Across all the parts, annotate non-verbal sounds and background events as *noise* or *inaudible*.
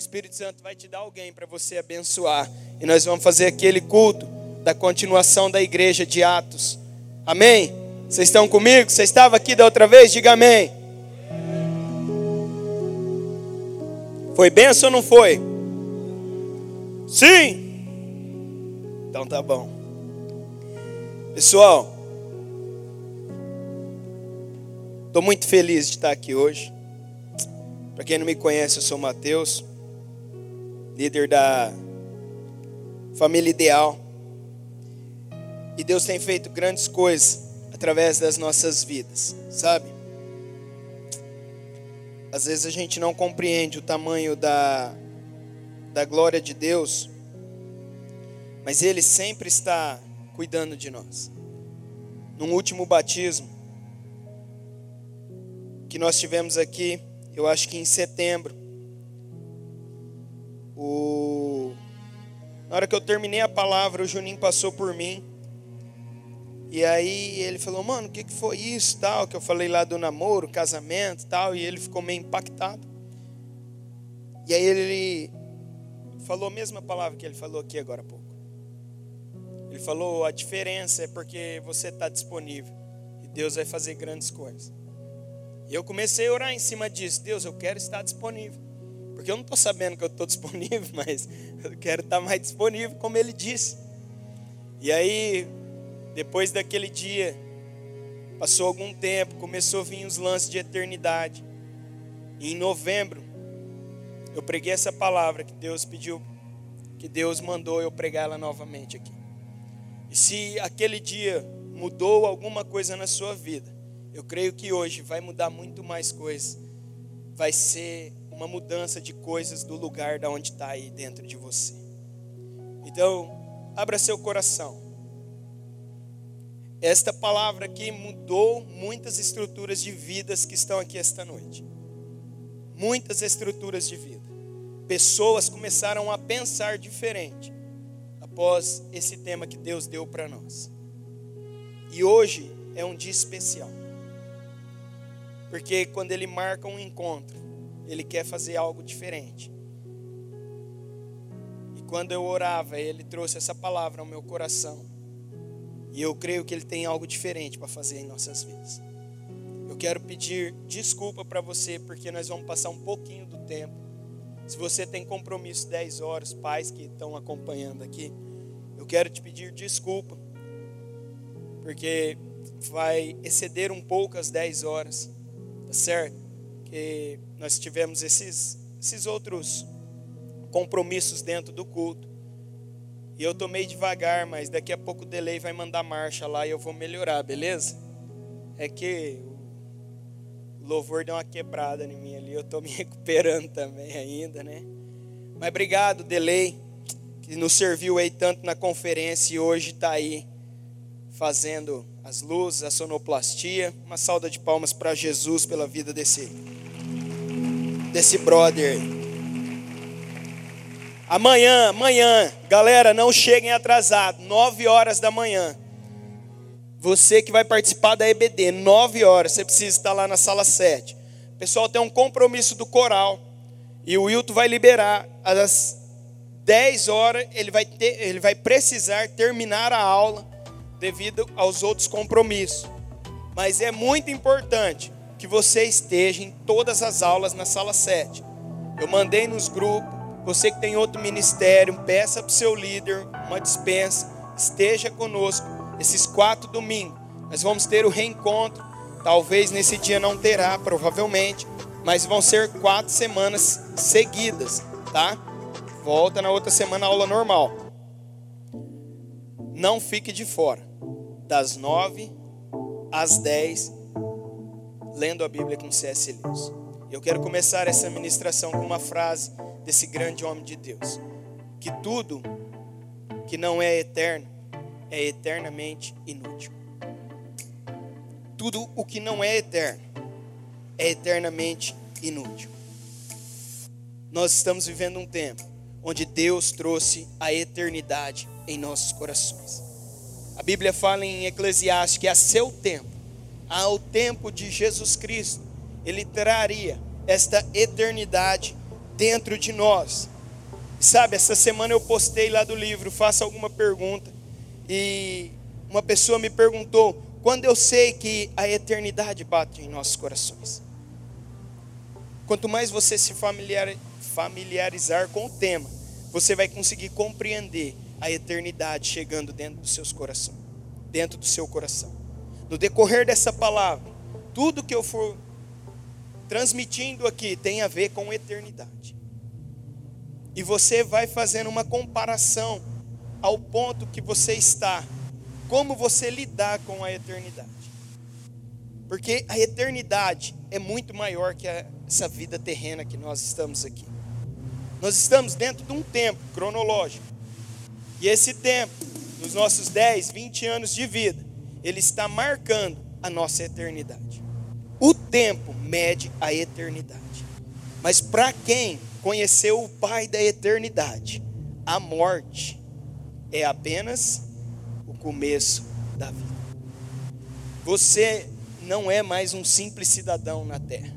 Espírito Santo vai te dar alguém para você abençoar. E nós vamos fazer aquele culto da continuação da igreja de Atos. Amém? Vocês estão comigo? Você estava aqui da outra vez? Diga amém. Foi benção ou não foi? Sim. Então tá bom. Pessoal, estou muito feliz de estar aqui hoje. Para quem não me conhece, eu sou Mateus, líder da família ideal. E Deus tem feito grandes coisas através das nossas vidas, sabe? Às vezes a gente não compreende o tamanho da, da glória de Deus, mas Ele sempre está cuidando de nós. No último batismo que nós tivemos aqui, eu acho que em setembro, o... na hora que eu terminei a palavra, o Juninho passou por mim e aí ele falou, mano, o que, que foi isso, tal, que eu falei lá do namoro, casamento, tal, e ele ficou meio impactado. E aí ele falou a mesma palavra que ele falou aqui agora há pouco. Ele falou, a diferença é porque você está disponível e Deus vai fazer grandes coisas. E eu comecei a orar em cima disso, Deus, eu quero estar disponível. Porque eu não estou sabendo que eu estou disponível, *laughs* mas eu quero estar mais disponível, como ele disse. E aí depois daquele dia, passou algum tempo, começou a vir os lances de eternidade. E em novembro, eu preguei essa palavra que Deus pediu, que Deus mandou eu pregar ela novamente aqui. E se aquele dia mudou alguma coisa na sua vida, eu creio que hoje vai mudar muito mais coisas. Vai ser uma mudança de coisas do lugar da onde está aí dentro de você. Então, abra seu coração. Esta palavra aqui mudou muitas estruturas de vidas que estão aqui esta noite. Muitas estruturas de vida. Pessoas começaram a pensar diferente após esse tema que Deus deu para nós. E hoje é um dia especial. Porque quando ele marca um encontro, ele quer fazer algo diferente. E quando eu orava, ele trouxe essa palavra ao meu coração e eu creio que Ele tem algo diferente para fazer em nossas vidas. Eu quero pedir desculpa para você, porque nós vamos passar um pouquinho do tempo. Se você tem compromisso 10 horas, pais que estão acompanhando aqui, eu quero te pedir desculpa, porque vai exceder um pouco as 10 horas, tá certo? Nós tivemos esses, esses outros compromissos dentro do culto. E eu tomei devagar, mas daqui a pouco o delay vai mandar marcha lá e eu vou melhorar, beleza? É que o louvor deu uma quebrada em mim ali, eu estou me *laughs* recuperando também ainda, né? Mas obrigado, delay, que nos serviu aí tanto na conferência e hoje está aí fazendo as luzes, a sonoplastia. Uma salda de palmas para Jesus pela vida desse, desse brother. Amanhã, amanhã, galera, não cheguem atrasados, 9 horas da manhã. Você que vai participar da EBD, 9 horas, você precisa estar lá na sala 7. O pessoal tem um compromisso do coral. E o Wilton vai liberar às 10 horas, ele vai, ter, ele vai precisar terminar a aula devido aos outros compromissos. Mas é muito importante que você esteja em todas as aulas na sala 7. Eu mandei nos grupos você que tem outro ministério, peça para o seu líder uma dispensa, esteja conosco esses quatro domingos. Nós vamos ter o reencontro. Talvez nesse dia não terá, provavelmente, mas vão ser quatro semanas seguidas, tá? Volta na outra semana aula normal. Não fique de fora. Das nove às dez, lendo a Bíblia com C.S. Lewis. Eu quero começar essa ministração com uma frase desse grande homem de Deus. Que tudo que não é eterno é eternamente inútil. Tudo o que não é eterno é eternamente inútil. Nós estamos vivendo um tempo onde Deus trouxe a eternidade em nossos corações. A Bíblia fala em Eclesiastes que a seu tempo, ao tempo de Jesus Cristo, ele traria esta eternidade dentro de nós. Sabe, essa semana eu postei lá do livro, faça alguma pergunta. E uma pessoa me perguntou: quando eu sei que a eternidade bate em nossos corações? Quanto mais você se familiarizar com o tema, você vai conseguir compreender a eternidade chegando dentro dos seus corações, dentro do seu coração. No decorrer dessa palavra, tudo que eu for transmitindo aqui tem a ver com eternidade. E você vai fazendo uma comparação ao ponto que você está, como você lidar com a eternidade. Porque a eternidade é muito maior que essa vida terrena que nós estamos aqui. Nós estamos dentro de um tempo cronológico. E esse tempo, nos nossos 10, 20 anos de vida, ele está marcando a nossa eternidade. O tempo mede a eternidade. Mas para quem conheceu o Pai da eternidade, a morte é apenas o começo da vida. Você não é mais um simples cidadão na terra.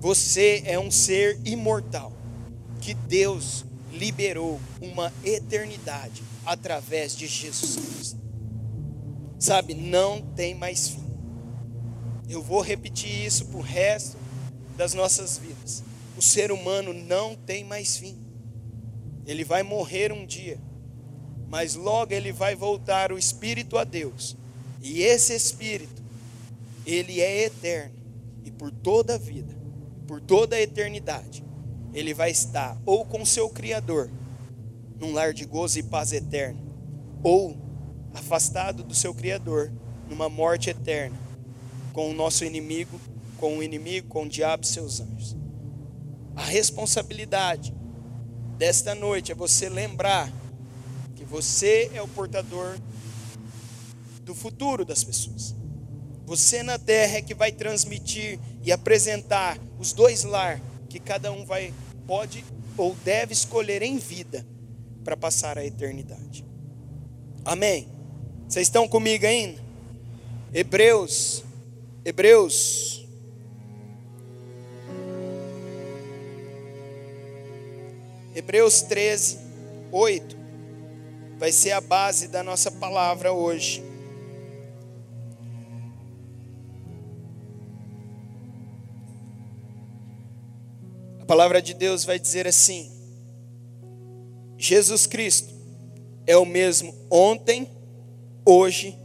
Você é um ser imortal que Deus liberou uma eternidade através de Jesus Cristo. Sabe, não tem mais fim. Eu vou repetir isso para o resto das nossas vidas. O ser humano não tem mais fim. Ele vai morrer um dia, mas logo ele vai voltar o espírito a Deus. E esse espírito, ele é eterno e por toda a vida, por toda a eternidade, ele vai estar ou com seu criador, num lar de gozo e paz eterno, ou afastado do seu criador, numa morte eterna, com o nosso inimigo, com o inimigo, com o diabo e seus anjos. A responsabilidade desta noite é você lembrar que você é o portador do futuro das pessoas. Você na terra é que vai transmitir e apresentar os dois lar que cada um vai pode ou deve escolher em vida para passar a eternidade. Amém. Vocês estão comigo ainda? Hebreus, Hebreus. Hebreus 13, 8 vai ser a base da nossa palavra hoje. A palavra de Deus vai dizer assim: Jesus Cristo é o mesmo ontem, hoje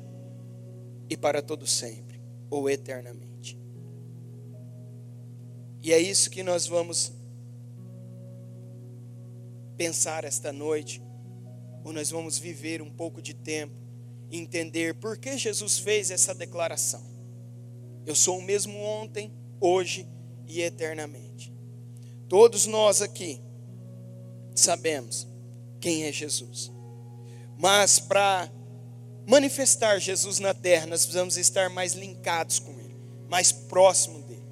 e para todo sempre, ou eternamente. E é isso que nós vamos pensar esta noite, ou nós vamos viver um pouco de tempo e entender por que Jesus fez essa declaração. Eu sou o mesmo ontem, hoje e eternamente. Todos nós aqui sabemos quem é Jesus. Mas para manifestar Jesus na terra, nós precisamos estar mais linkados com Ele, mais próximo dele,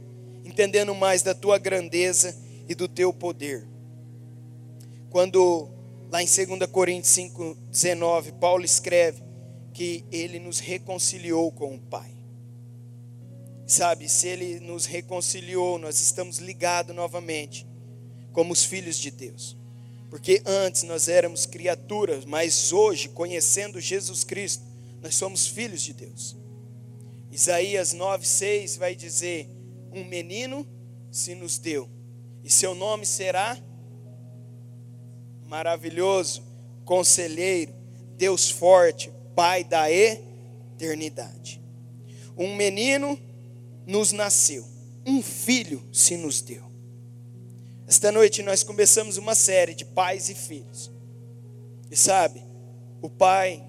entendendo mais da tua grandeza e do teu poder. Quando lá em 2 Coríntios 5,19, Paulo escreve que ele nos reconciliou com o Pai. Sabe, se ele nos reconciliou, nós estamos ligados novamente como os filhos de Deus. Porque antes nós éramos criaturas, mas hoje, conhecendo Jesus Cristo, nós somos filhos de Deus. Isaías 9,6 vai dizer: Um menino se nos deu, e seu nome será maravilhoso, conselheiro, Deus forte, Pai da eternidade. Um menino nos nasceu, um filho se nos deu. Esta noite nós começamos uma série de pais e filhos. E sabe, o Pai,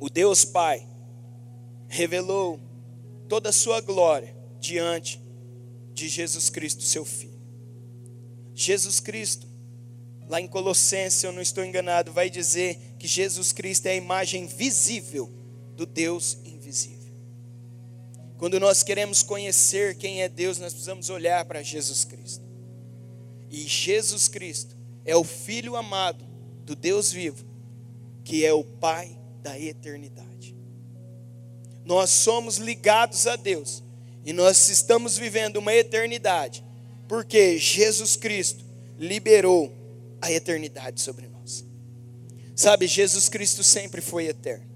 o Deus Pai, revelou toda a sua glória diante de Jesus Cristo, seu Filho. Jesus Cristo, lá em Colossenses, se eu não estou enganado, vai dizer que Jesus Cristo é a imagem visível do Deus invisível. Quando nós queremos conhecer quem é Deus, nós precisamos olhar para Jesus Cristo. E Jesus Cristo é o Filho amado do Deus vivo, que é o Pai da eternidade. Nós somos ligados a Deus e nós estamos vivendo uma eternidade Porque Jesus Cristo liberou a eternidade sobre nós. Sabe, Jesus Cristo sempre foi eterno,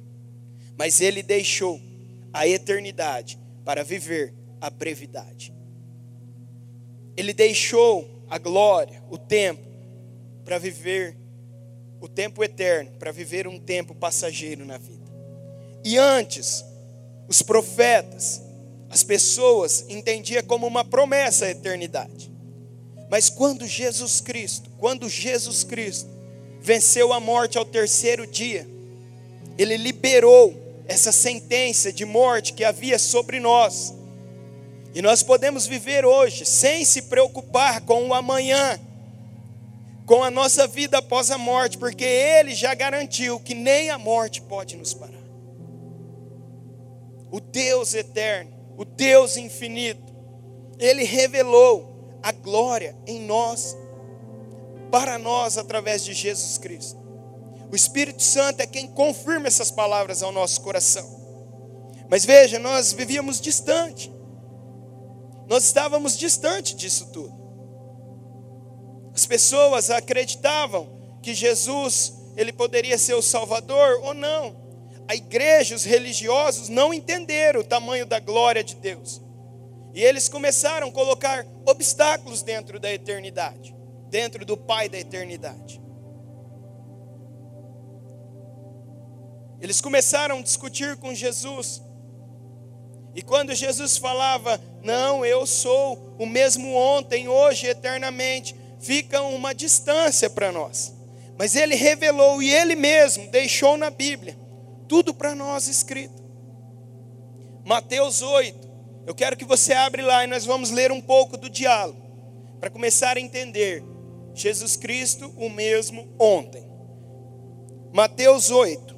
mas ele deixou a eternidade para viver a brevidade. Ele deixou a glória, o tempo, para viver o tempo eterno, para viver um tempo passageiro na vida. E antes, os profetas, as pessoas entendiam como uma promessa a eternidade. Mas quando Jesus Cristo, quando Jesus Cristo venceu a morte ao terceiro dia, ele liberou essa sentença de morte que havia sobre nós. E nós podemos viver hoje sem se preocupar com o amanhã, com a nossa vida após a morte, porque Ele já garantiu que nem a morte pode nos parar. O Deus eterno, o Deus infinito, Ele revelou a glória em nós, para nós, através de Jesus Cristo. O Espírito Santo é quem confirma essas palavras ao nosso coração. Mas veja, nós vivíamos distante. Nós estávamos distante disso tudo. As pessoas acreditavam que Jesus ele poderia ser o Salvador ou não. A igreja, os religiosos não entenderam o tamanho da glória de Deus. E eles começaram a colocar obstáculos dentro da eternidade, dentro do Pai da eternidade. Eles começaram a discutir com Jesus. E quando Jesus falava, não, eu sou o mesmo ontem, hoje, eternamente, fica uma distância para nós. Mas ele revelou e ele mesmo deixou na Bíblia tudo para nós escrito. Mateus 8. Eu quero que você abra lá e nós vamos ler um pouco do diálogo para começar a entender Jesus Cristo o mesmo ontem. Mateus 8.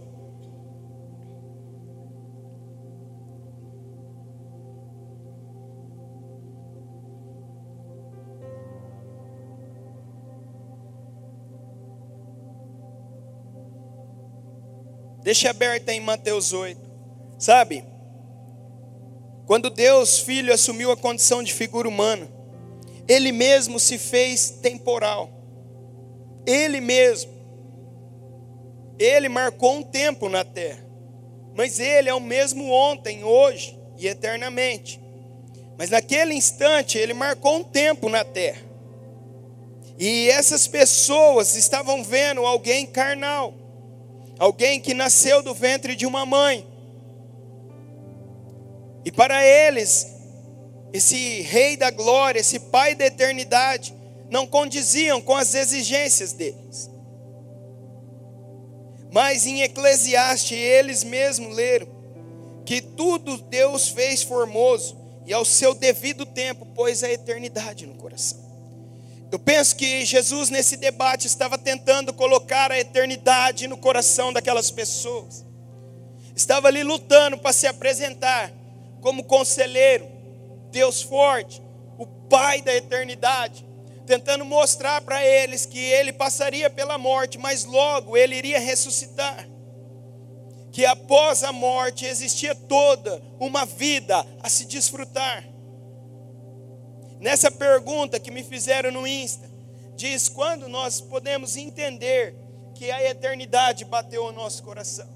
Deixa aberta em Mateus 8. Sabe? Quando Deus, Filho, assumiu a condição de figura humana, Ele mesmo se fez temporal. Ele mesmo. Ele marcou um tempo na terra. Mas Ele é o mesmo ontem, hoje e eternamente. Mas naquele instante, Ele marcou um tempo na terra. E essas pessoas estavam vendo alguém carnal alguém que nasceu do ventre de uma mãe. E para eles, esse Rei da Glória, esse Pai da eternidade, não condiziam com as exigências deles. Mas em Eclesiastes, eles mesmos leram que tudo Deus fez formoso e ao seu devido tempo pôs a eternidade no coração. Eu penso que Jesus, nesse debate, estava tentando colocar a eternidade no coração daquelas pessoas. Estava ali lutando para se apresentar como conselheiro, Deus forte, o Pai da eternidade, tentando mostrar para eles que ele passaria pela morte, mas logo ele iria ressuscitar. Que após a morte existia toda uma vida a se desfrutar. Nessa pergunta que me fizeram no Insta, diz quando nós podemos entender que a eternidade bateu no nosso coração.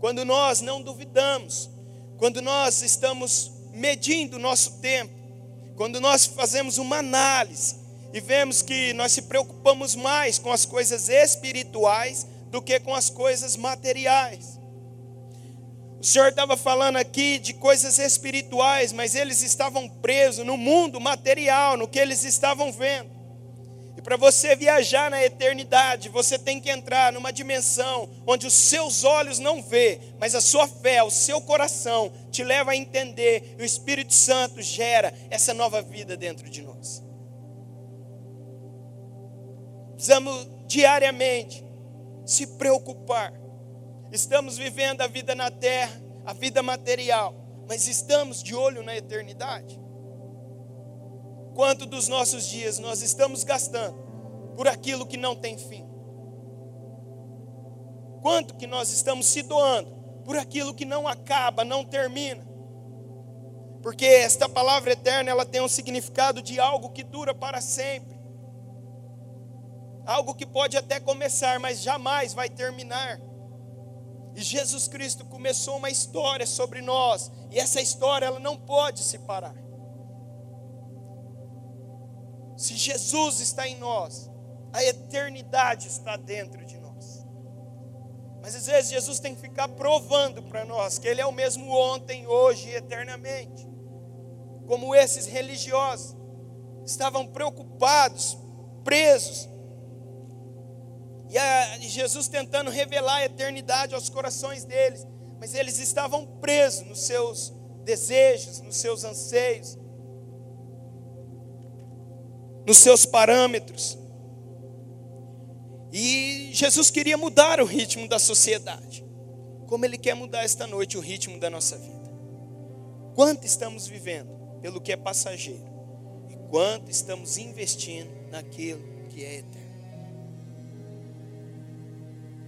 Quando nós não duvidamos, quando nós estamos medindo o nosso tempo, quando nós fazemos uma análise e vemos que nós se preocupamos mais com as coisas espirituais do que com as coisas materiais. O Senhor estava falando aqui de coisas espirituais, mas eles estavam presos no mundo material, no que eles estavam vendo. E para você viajar na eternidade, você tem que entrar numa dimensão onde os seus olhos não vê, mas a sua fé, o seu coração te leva a entender, e o Espírito Santo gera essa nova vida dentro de nós. Precisamos diariamente se preocupar Estamos vivendo a vida na terra, a vida material, mas estamos de olho na eternidade. Quanto dos nossos dias nós estamos gastando por aquilo que não tem fim? Quanto que nós estamos se doando por aquilo que não acaba, não termina? Porque esta palavra eterna, ela tem um significado de algo que dura para sempre. Algo que pode até começar, mas jamais vai terminar. E Jesus Cristo começou uma história sobre nós, e essa história ela não pode se parar. Se Jesus está em nós, a eternidade está dentro de nós. Mas às vezes Jesus tem que ficar provando para nós que Ele é o mesmo ontem, hoje e eternamente. Como esses religiosos estavam preocupados, presos, e a, Jesus tentando revelar a eternidade aos corações deles, mas eles estavam presos nos seus desejos, nos seus anseios, nos seus parâmetros. E Jesus queria mudar o ritmo da sociedade, como Ele quer mudar esta noite o ritmo da nossa vida. Quanto estamos vivendo pelo que é passageiro, e quanto estamos investindo naquilo que é eterno.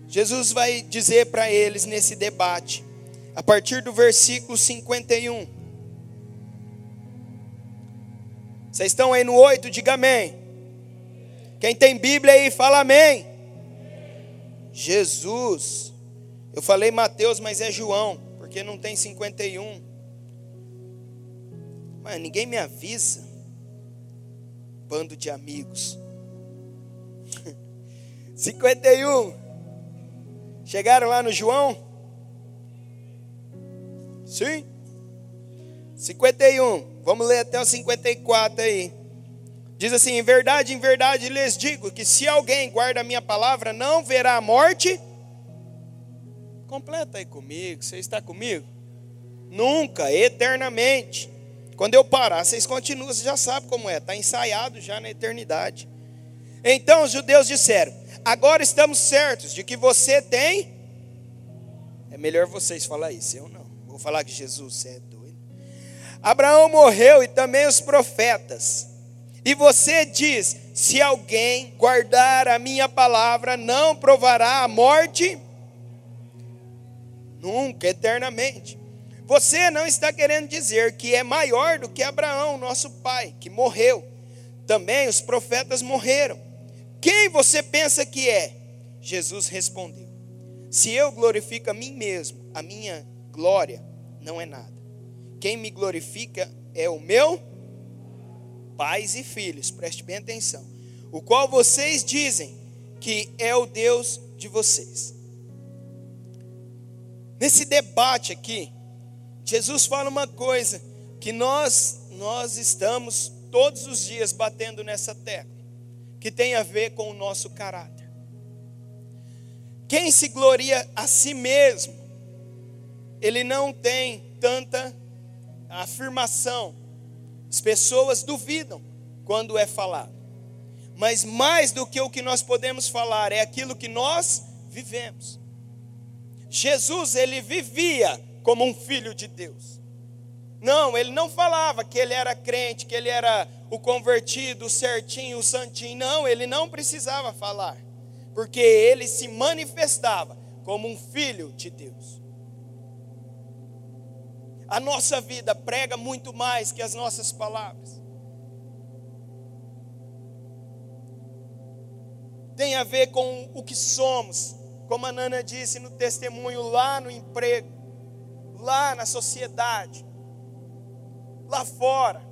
Jesus vai dizer para eles nesse debate, a partir do versículo 51. Vocês estão aí no 8, diga amém. Quem tem Bíblia aí, fala amém. Jesus. Eu falei Mateus, mas é João, porque não tem 51. Mas ninguém me avisa. Bando de amigos. *laughs* 51. Chegaram lá no João? Sim? 51. Vamos ler até o 54 aí. Diz assim: Em verdade, em verdade lhes digo que se alguém guarda a minha palavra, não verá a morte. Completa aí comigo, você está comigo? Nunca, eternamente. Quando eu parar, vocês continuam, você já sabe como é, está ensaiado já na eternidade. Então os judeus disseram: Agora estamos certos de que você tem. É melhor vocês falar isso, eu não. Vou falar que Jesus, é doido. Abraão morreu e também os profetas. E você diz: se alguém guardar a minha palavra, não provará a morte nunca, eternamente. Você não está querendo dizer que é maior do que Abraão, nosso pai, que morreu. Também os profetas morreram. Quem você pensa que é? Jesus respondeu: Se eu glorifico a mim mesmo, a minha glória não é nada. Quem me glorifica é o meu pais e filhos, preste bem atenção, o qual vocês dizem que é o Deus de vocês. Nesse debate aqui, Jesus fala uma coisa que nós nós estamos todos os dias batendo nessa tecla, que tem a ver com o nosso caráter. Quem se gloria a si mesmo, ele não tem tanta afirmação as pessoas duvidam quando é falado. Mas mais do que o que nós podemos falar é aquilo que nós vivemos. Jesus, ele vivia como um filho de Deus. Não, ele não falava que ele era crente, que ele era o convertido, o certinho, o santinho. Não, ele não precisava falar, porque ele se manifestava como um filho de Deus. A nossa vida prega muito mais que as nossas palavras. Tem a ver com o que somos, como a Nana disse no testemunho, lá no emprego, lá na sociedade, lá fora.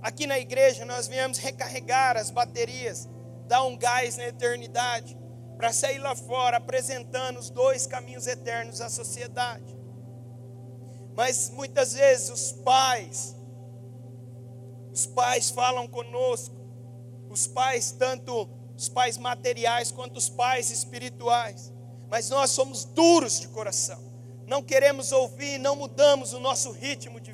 Aqui na igreja nós viemos recarregar as baterias, dar um gás na eternidade, para sair lá fora apresentando os dois caminhos eternos à sociedade. Mas muitas vezes os pais, os pais falam conosco, os pais, tanto os pais materiais quanto os pais espirituais, mas nós somos duros de coração, não queremos ouvir, não mudamos o nosso ritmo de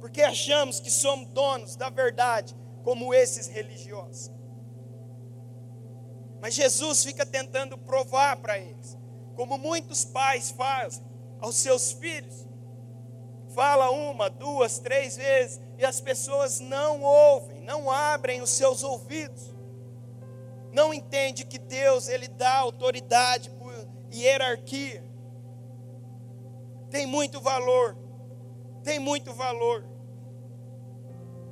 porque achamos que somos donos da verdade, como esses religiosos. Mas Jesus fica tentando provar para eles, como muitos pais fazem aos seus filhos, fala uma, duas, três vezes e as pessoas não ouvem, não abrem os seus ouvidos. Não entende que Deus ele dá autoridade e hierarquia. Tem muito valor tem muito valor.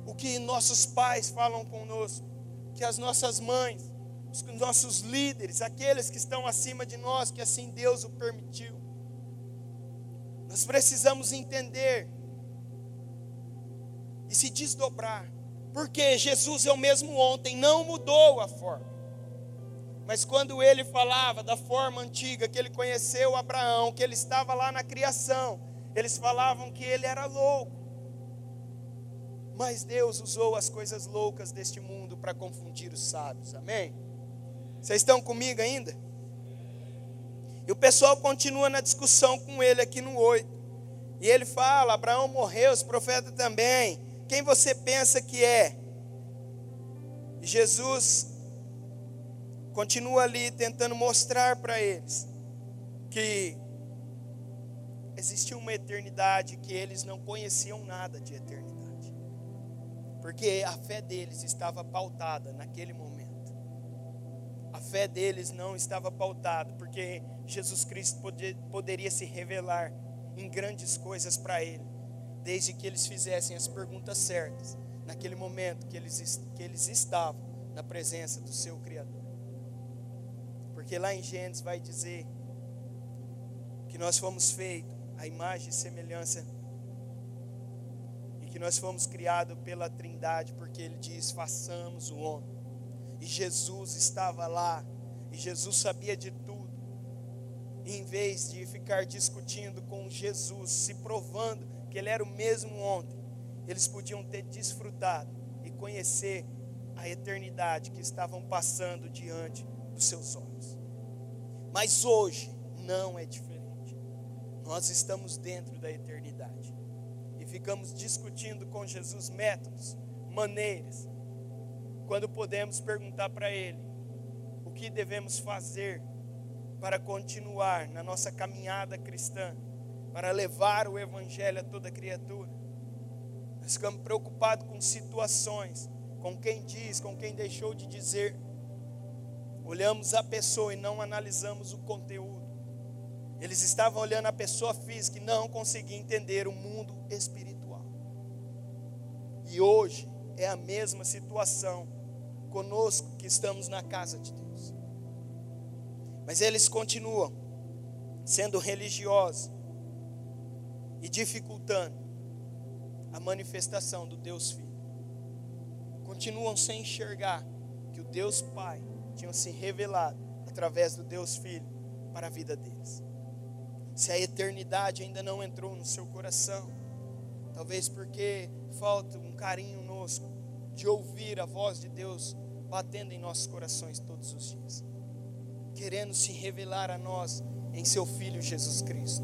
O que nossos pais falam conosco, que as nossas mães, os nossos líderes, aqueles que estão acima de nós, que assim Deus o permitiu. Nós precisamos entender e se desdobrar, porque Jesus é o mesmo ontem, não mudou a forma. Mas quando ele falava da forma antiga que ele conheceu Abraão, que ele estava lá na criação, eles falavam que ele era louco. Mas Deus usou as coisas loucas deste mundo para confundir os sábios. Amém? Vocês estão comigo ainda? E o pessoal continua na discussão com ele aqui no 8. E ele fala: Abraão morreu, os profetas também. Quem você pensa que é? E Jesus continua ali tentando mostrar para eles que existia uma eternidade que eles não conheciam nada de eternidade. Porque a fé deles estava pautada naquele momento. A fé deles não estava pautada, porque Jesus Cristo poder, poderia se revelar em grandes coisas para ele, desde que eles fizessem as perguntas certas, naquele momento que eles, que eles estavam na presença do seu Criador. Porque lá em Gênesis vai dizer que nós fomos feitos à imagem e semelhança e que nós fomos criados pela Trindade, porque ele diz: façamos o homem. E Jesus estava lá, e Jesus sabia de tudo. E em vez de ficar discutindo com Jesus, se provando que ele era o mesmo ontem, eles podiam ter desfrutado e conhecer a eternidade que estavam passando diante dos seus olhos. Mas hoje não é diferente. Nós estamos dentro da eternidade e ficamos discutindo com Jesus métodos, maneiras, quando podemos perguntar para Ele o que devemos fazer para continuar na nossa caminhada cristã, para levar o Evangelho a toda criatura. Nós ficamos preocupados com situações com quem diz, com quem deixou de dizer. Olhamos a pessoa e não analisamos o conteúdo. Eles estavam olhando a pessoa física e não conseguiam entender o mundo espiritual. E hoje é a mesma situação conosco que estamos na casa de Deus. Mas eles continuam sendo religiosos e dificultando a manifestação do Deus Filho continuam sem enxergar que o Deus Pai tinha se revelado através do Deus Filho para a vida deles. Se a eternidade ainda não entrou no seu coração, talvez porque falta um carinho nosco de ouvir a voz de Deus batendo em nossos corações todos os dias, querendo se revelar a nós em seu Filho Jesus Cristo.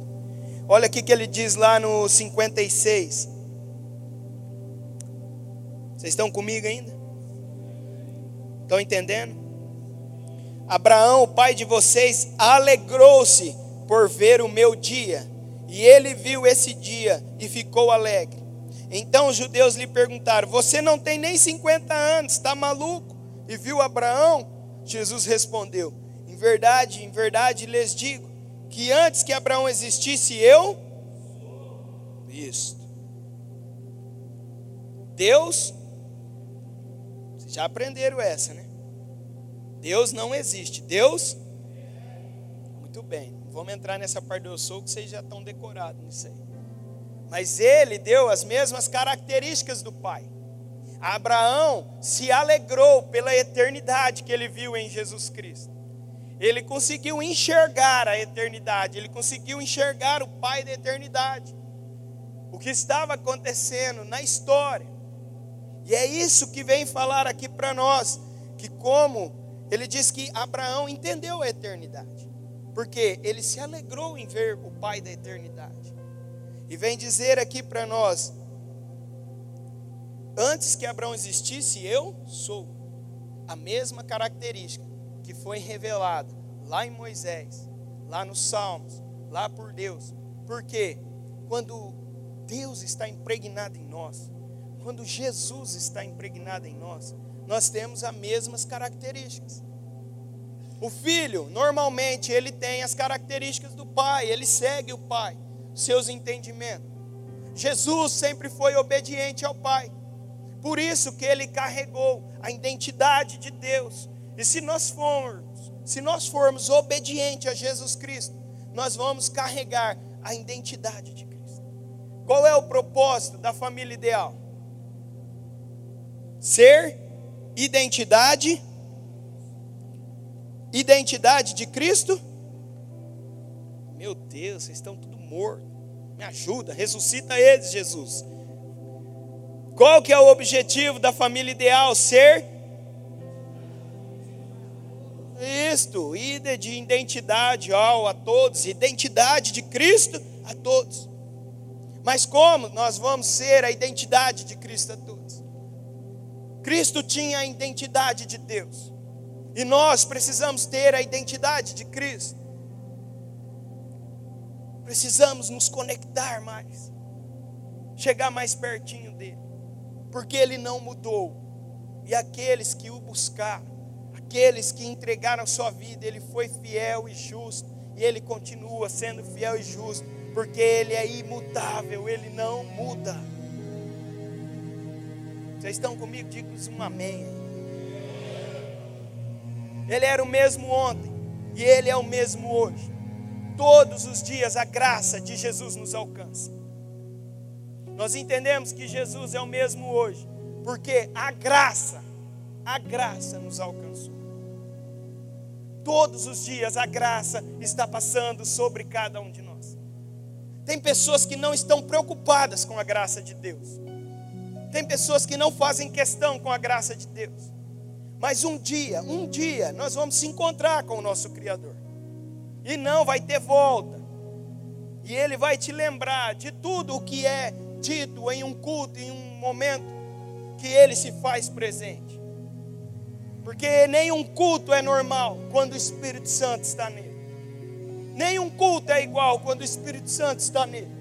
Olha o que ele diz lá no 56. Vocês estão comigo ainda? Estão entendendo? Abraão, o pai de vocês, alegrou-se por ver o meu dia, e ele viu esse dia e ficou alegre. Então os judeus lhe perguntaram: Você não tem nem 50 anos, está maluco? E viu Abraão? Jesus respondeu: Em verdade, em verdade lhes digo que antes que Abraão existisse, eu. Isso. Deus já aprenderam essa, né? Deus não existe. Deus. Muito bem. Vamos entrar nessa parte do eu sou, que vocês já estão decorados nisso aí. Mas ele deu as mesmas características do Pai. Abraão se alegrou pela eternidade que ele viu em Jesus Cristo. Ele conseguiu enxergar a eternidade, ele conseguiu enxergar o Pai da eternidade. O que estava acontecendo na história. E é isso que vem falar aqui para nós, que como ele diz que Abraão entendeu a eternidade, porque ele se alegrou em ver o Pai da eternidade. E vem dizer aqui para nós, antes que Abraão existisse, eu sou. A mesma característica que foi revelada lá em Moisés, lá nos Salmos, lá por Deus. Porque quando Deus está impregnado em nós, quando Jesus está impregnado em nós, nós temos as mesmas características. O filho, normalmente, ele tem as características do pai, ele segue o pai, seus entendimentos. Jesus sempre foi obediente ao Pai. Por isso que ele carregou a identidade de Deus. E se nós formos, se nós formos obedientes a Jesus Cristo, nós vamos carregar a identidade de Cristo. Qual é o propósito da família ideal? Ser identidade identidade de Cristo? Meu Deus, vocês estão tudo morto. Me ajuda, ressuscita eles, Jesus. Qual que é o objetivo da família ideal? Ser isto, ida de identidade ó, a todos, identidade de Cristo a todos. Mas como nós vamos ser a identidade de Cristo a todos? Cristo tinha a identidade de Deus. E nós precisamos ter a identidade de Cristo. Precisamos nos conectar mais, chegar mais pertinho dele porque ele não mudou. E aqueles que o buscaram, aqueles que entregaram sua vida, ele foi fiel e justo, e ele continua sendo fiel e justo, porque ele é imutável, ele não muda. Vocês estão comigo? Digo um amém. Ele era o mesmo ontem, e ele é o mesmo hoje. Todos os dias a graça de Jesus nos alcança. Nós entendemos que Jesus é o mesmo hoje, porque a graça, a graça nos alcançou. Todos os dias a graça está passando sobre cada um de nós. Tem pessoas que não estão preocupadas com a graça de Deus. Tem pessoas que não fazem questão com a graça de Deus. Mas um dia, um dia, nós vamos se encontrar com o nosso Criador. E não vai ter volta. E Ele vai te lembrar de tudo o que é dito em um culto, em um momento que ele se faz presente. Porque nenhum culto é normal quando o Espírito Santo está nele. Nenhum culto é igual quando o Espírito Santo está nele.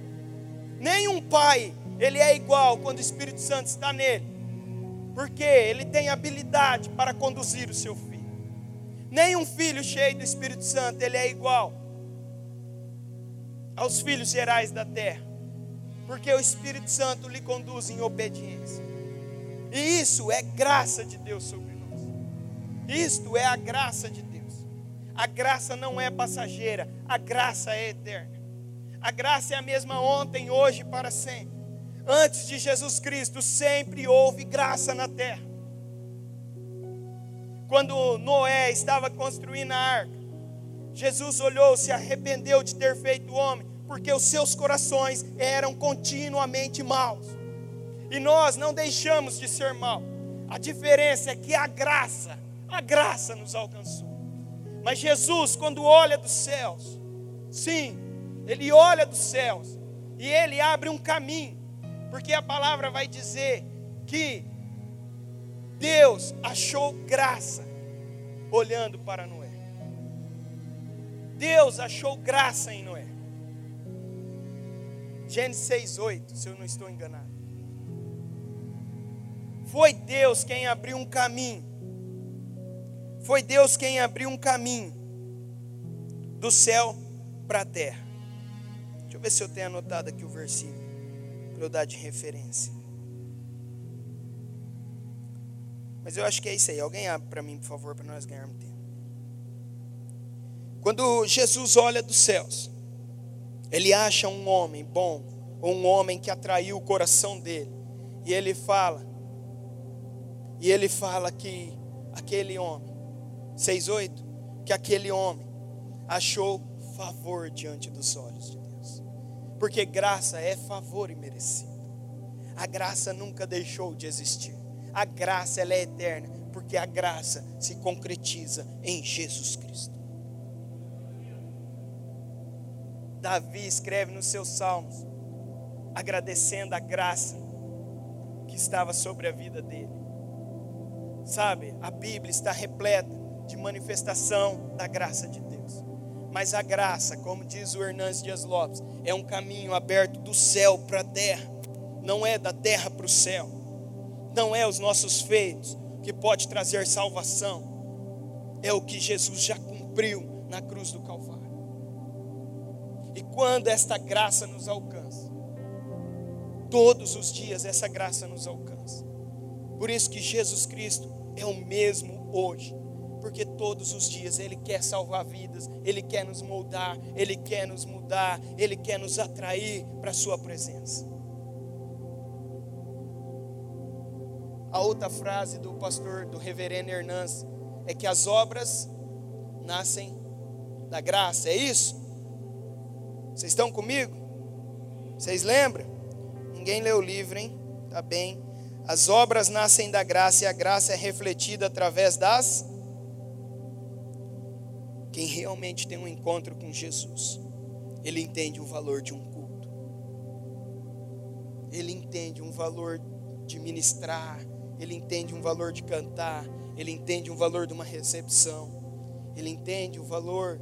Nenhum pai, ele é igual quando o Espírito Santo está nele. Porque ele tem habilidade para conduzir o seu filho. Nenhum filho cheio do Espírito Santo, ele é igual aos filhos gerais da terra porque o Espírito Santo lhe conduz em obediência. E isso é graça de Deus sobre nós. Isto é a graça de Deus. A graça não é passageira, a graça é eterna. A graça é a mesma ontem, hoje e para sempre. Antes de Jesus Cristo, sempre houve graça na terra. Quando Noé estava construindo a arca, Jesus olhou, se arrependeu de ter feito homem porque os seus corações eram continuamente maus. E nós não deixamos de ser mal. A diferença é que a graça, a graça nos alcançou. Mas Jesus, quando olha dos céus, sim, ele olha dos céus e ele abre um caminho, porque a palavra vai dizer que Deus achou graça olhando para Noé. Deus achou graça em Noé. Gênesis 6,8, se eu não estou enganado. Foi Deus quem abriu um caminho. Foi Deus quem abriu um caminho do céu para a terra. Deixa eu ver se eu tenho anotado aqui o versículo dar de referência. Mas eu acho que é isso aí. Alguém abre para mim, por favor, para nós ganharmos tempo. Quando Jesus olha dos céus, ele acha um homem bom, um homem que atraiu o coração dele. E ele fala, e ele fala que aquele homem, 6,8, que aquele homem achou favor diante dos olhos de. Porque graça é favor imerecido. A graça nunca deixou de existir. A graça ela é eterna, porque a graça se concretiza em Jesus Cristo. Davi escreve nos seus salmos, agradecendo a graça que estava sobre a vida dele. Sabe, a Bíblia está repleta de manifestação da graça de Deus. Mas a graça, como diz o Hernandes Dias Lopes, é um caminho aberto do céu para a terra, não é da terra para o céu. Não é os nossos feitos que pode trazer salvação. É o que Jesus já cumpriu na cruz do Calvário. E quando esta graça nos alcança, Todos os dias essa graça nos alcança. Por isso que Jesus Cristo é o mesmo hoje. Porque todos os dias Ele quer salvar vidas, Ele quer nos moldar, Ele quer nos mudar, Ele quer nos atrair para a Sua presença. A outra frase do pastor, do reverendo Hernandes, é que as obras nascem da graça, é isso? Vocês estão comigo? Vocês lembram? Ninguém leu o livro, hein? Tá bem. As obras nascem da graça e a graça é refletida através das. Quem realmente tem um encontro com Jesus, ele entende o valor de um culto, ele entende um valor de ministrar, ele entende um valor de cantar, ele entende o valor de uma recepção, ele entende o valor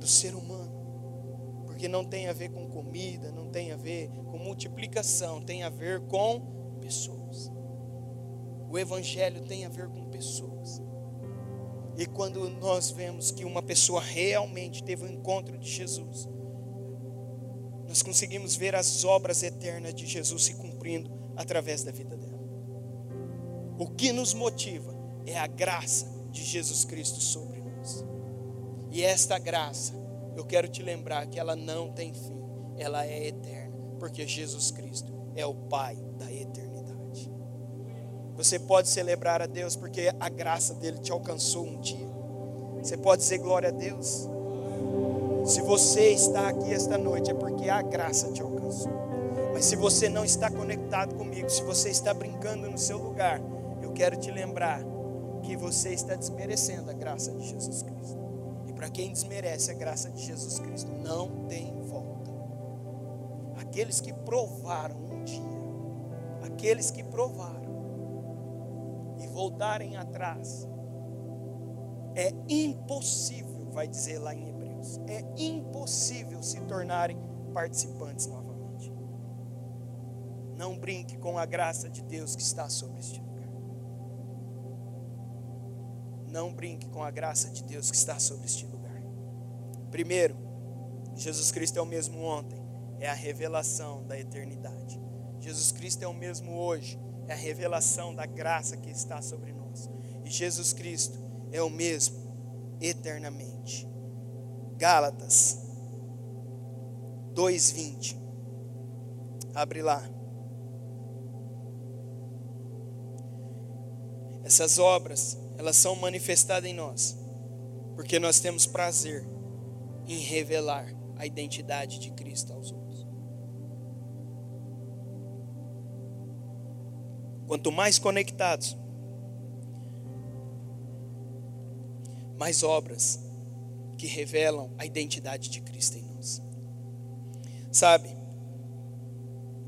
do ser humano, porque não tem a ver com comida, não tem a ver com multiplicação, tem a ver com pessoas. O Evangelho tem a ver com pessoas. E quando nós vemos que uma pessoa realmente teve um encontro de Jesus, nós conseguimos ver as obras eternas de Jesus se cumprindo através da vida dela. O que nos motiva é a graça de Jesus Cristo sobre nós. E esta graça, eu quero te lembrar que ela não tem fim, ela é eterna, porque Jesus Cristo é o Pai da eternidade. Você pode celebrar a Deus porque a graça dele te alcançou um dia. Você pode dizer glória a Deus. Se você está aqui esta noite é porque a graça te alcançou. Mas se você não está conectado comigo, se você está brincando no seu lugar, eu quero te lembrar que você está desmerecendo a graça de Jesus Cristo. E para quem desmerece a graça de Jesus Cristo, não tem volta. Aqueles que provaram um dia, aqueles que provaram e voltarem atrás, é impossível, vai dizer lá em Hebreus, é impossível se tornarem participantes novamente. Não brinque com a graça de Deus que está sobre este lugar. Não brinque com a graça de Deus que está sobre este lugar. Primeiro, Jesus Cristo é o mesmo ontem, é a revelação da eternidade. Jesus Cristo é o mesmo hoje, é a revelação da graça que está sobre nós. E Jesus Cristo é o mesmo eternamente. Gálatas 2:20. Abre lá. Essas obras elas são manifestadas em nós, porque nós temos prazer em revelar a identidade de Cristo aos outros. Quanto mais conectados, mais obras que revelam a identidade de Cristo em nós. Sabe,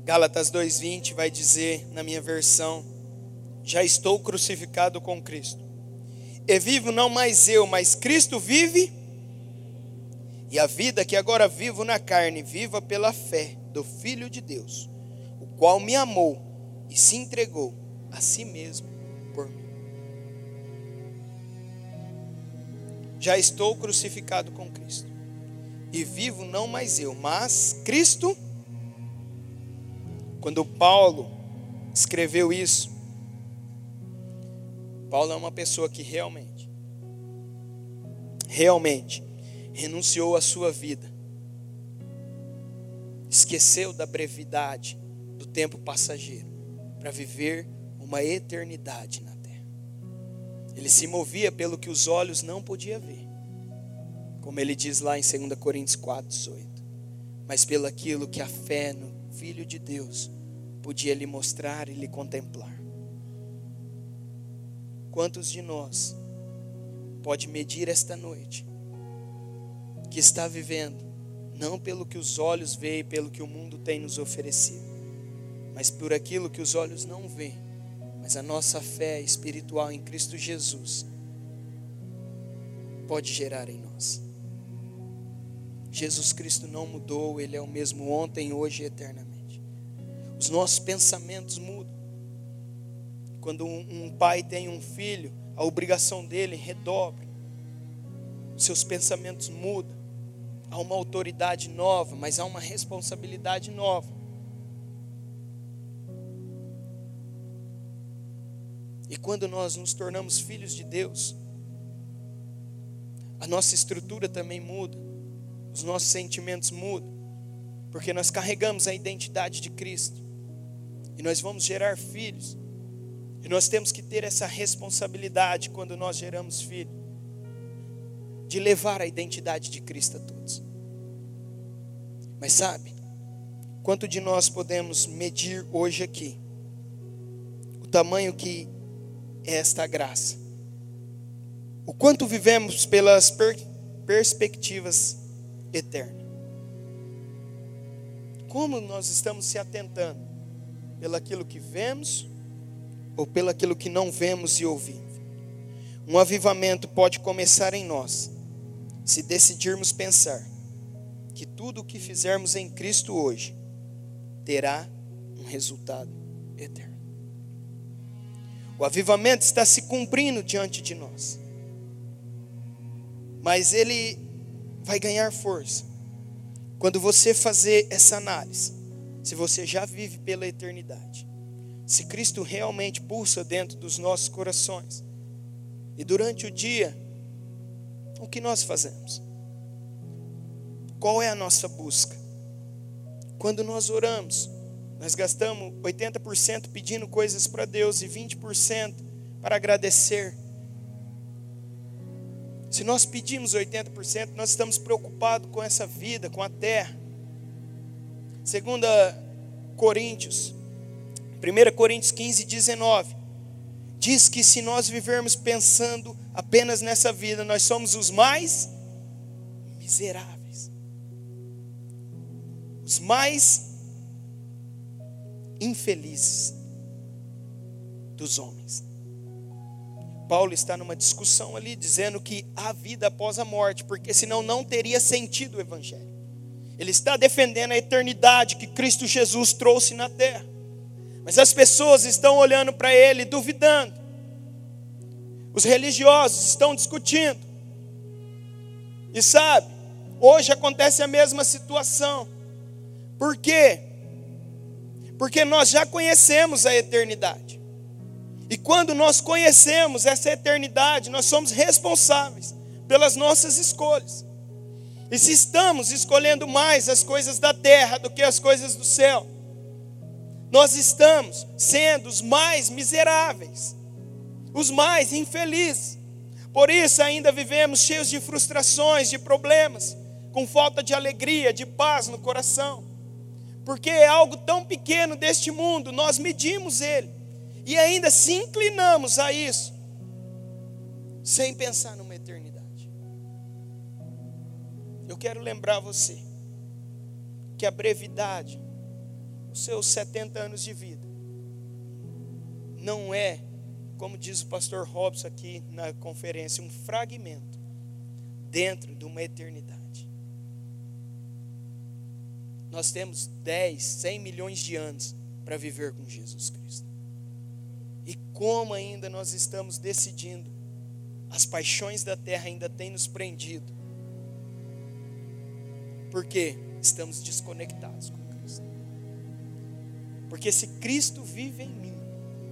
Gálatas 2:20 vai dizer na minha versão: Já estou crucificado com Cristo. E vivo não mais eu, mas Cristo vive. E a vida que agora vivo na carne, viva pela fé do Filho de Deus, o qual me amou e se entregou a si mesmo por mim. Já estou crucificado com Cristo. E vivo não mais eu, mas Cristo. Quando Paulo escreveu isso, Paulo é uma pessoa que realmente, realmente renunciou à sua vida, esqueceu da brevidade do tempo passageiro para viver uma eternidade na terra. Ele se movia pelo que os olhos não podiam ver, como ele diz lá em 2 Coríntios 4, 18, mas pelo aquilo que a fé no Filho de Deus podia lhe mostrar e lhe contemplar. Quantos de nós pode medir esta noite que está vivendo não pelo que os olhos veem, pelo que o mundo tem nos oferecido, mas por aquilo que os olhos não veem, mas a nossa fé espiritual em Cristo Jesus pode gerar em nós. Jesus Cristo não mudou, Ele é o mesmo ontem, hoje e eternamente. Os nossos pensamentos mudam. Quando um, um pai tem um filho, a obrigação dele redobra. Seus pensamentos mudam. Há uma autoridade nova, mas há uma responsabilidade nova. E quando nós nos tornamos filhos de Deus, a nossa estrutura também muda, os nossos sentimentos mudam, porque nós carregamos a identidade de Cristo e nós vamos gerar filhos. E nós temos que ter essa responsabilidade quando nós geramos filhos, de levar a identidade de Cristo a todos. Mas sabe, quanto de nós podemos medir hoje aqui o tamanho que esta graça? O quanto vivemos pelas per perspectivas eternas? Como nós estamos se atentando pelaquilo que vemos ou pelaquilo que não vemos e ouvimos? Um avivamento pode começar em nós, se decidirmos pensar que tudo o que fizermos em Cristo hoje terá um resultado eterno. O avivamento está se cumprindo diante de nós, mas ele vai ganhar força quando você fazer essa análise. Se você já vive pela eternidade, se Cristo realmente pulsa dentro dos nossos corações, e durante o dia, o que nós fazemos? Qual é a nossa busca? Quando nós oramos, nós gastamos 80% pedindo coisas para Deus e 20% para agradecer. Se nós pedimos 80%, nós estamos preocupados com essa vida, com a terra. Segunda Coríntios, 1 Coríntios 15, 19, diz que se nós vivermos pensando apenas nessa vida, nós somos os mais miseráveis os mais infelizes dos homens. Paulo está numa discussão ali dizendo que há vida após a morte, porque senão não teria sentido o evangelho. Ele está defendendo a eternidade que Cristo Jesus trouxe na terra. Mas as pessoas estão olhando para ele duvidando. Os religiosos estão discutindo. E sabe, hoje acontece a mesma situação. Por quê? Porque nós já conhecemos a eternidade. E quando nós conhecemos essa eternidade, nós somos responsáveis pelas nossas escolhas. E se estamos escolhendo mais as coisas da terra do que as coisas do céu, nós estamos sendo os mais miseráveis, os mais infelizes. Por isso ainda vivemos cheios de frustrações, de problemas, com falta de alegria, de paz no coração porque é algo tão pequeno deste mundo, nós medimos ele e ainda se inclinamos a isso, sem pensar numa eternidade. Eu quero lembrar você que a brevidade, os seus 70 anos de vida, não é, como diz o pastor Robson aqui na conferência, um fragmento dentro de uma eternidade. Nós temos 10, 100 milhões de anos para viver com Jesus Cristo. E como ainda nós estamos decidindo, as paixões da terra ainda têm nos prendido. Porque estamos desconectados com Cristo. Porque se Cristo vive em mim,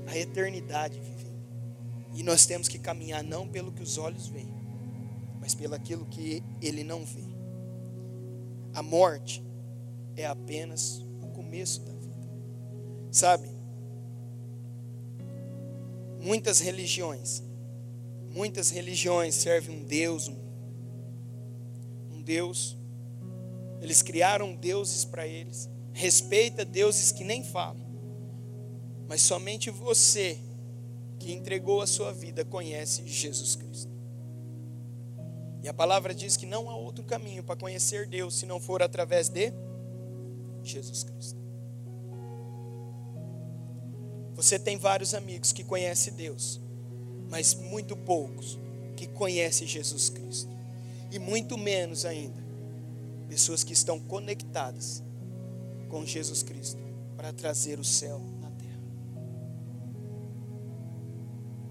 a eternidade vive em mim. E nós temos que caminhar não pelo que os olhos veem, mas pelo aquilo que ele não vê. A morte é apenas o começo da vida. Sabe? Muitas religiões, muitas religiões servem um Deus, um, um Deus. Eles criaram deuses para eles, respeita deuses que nem falam. Mas somente você que entregou a sua vida conhece Jesus Cristo. E a palavra diz que não há outro caminho para conhecer Deus se não for através de Jesus Cristo. Você tem vários amigos que conhecem Deus, mas muito poucos que conhecem Jesus Cristo. E muito menos ainda pessoas que estão conectadas com Jesus Cristo para trazer o céu na terra.